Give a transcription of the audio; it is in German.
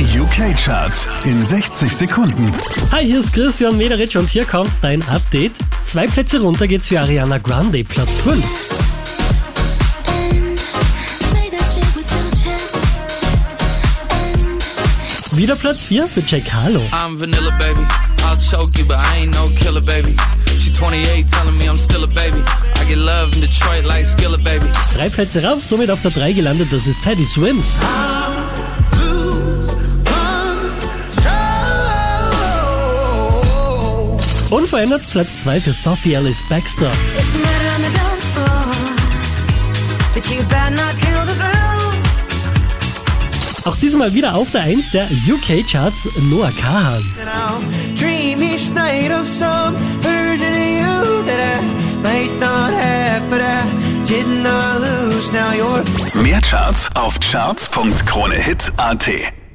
Die UK-Charts in 60 Sekunden. Hi, hier ist Christian Mederitsch und hier kommt dein Update. Zwei Plätze runter geht's für Ariana Grande, Platz 5. And say that shit with your chest. And Wieder Platz 4 für Jack Harlow. I'm vanilla, baby. I'll choke you, but I ain't no killer, baby. She 28, telling me I'm still a baby. I get love in Detroit like Skillet, baby. Drei Plätze rauf, somit auf der 3 gelandet, das ist Teddy Swims. Unverändert Platz 2 für Sophie Ellis Baxter. Auch diesmal wieder auf der 1 der UK-Charts Noah Kahan. Mehr Charts auf charts.kronehit.at.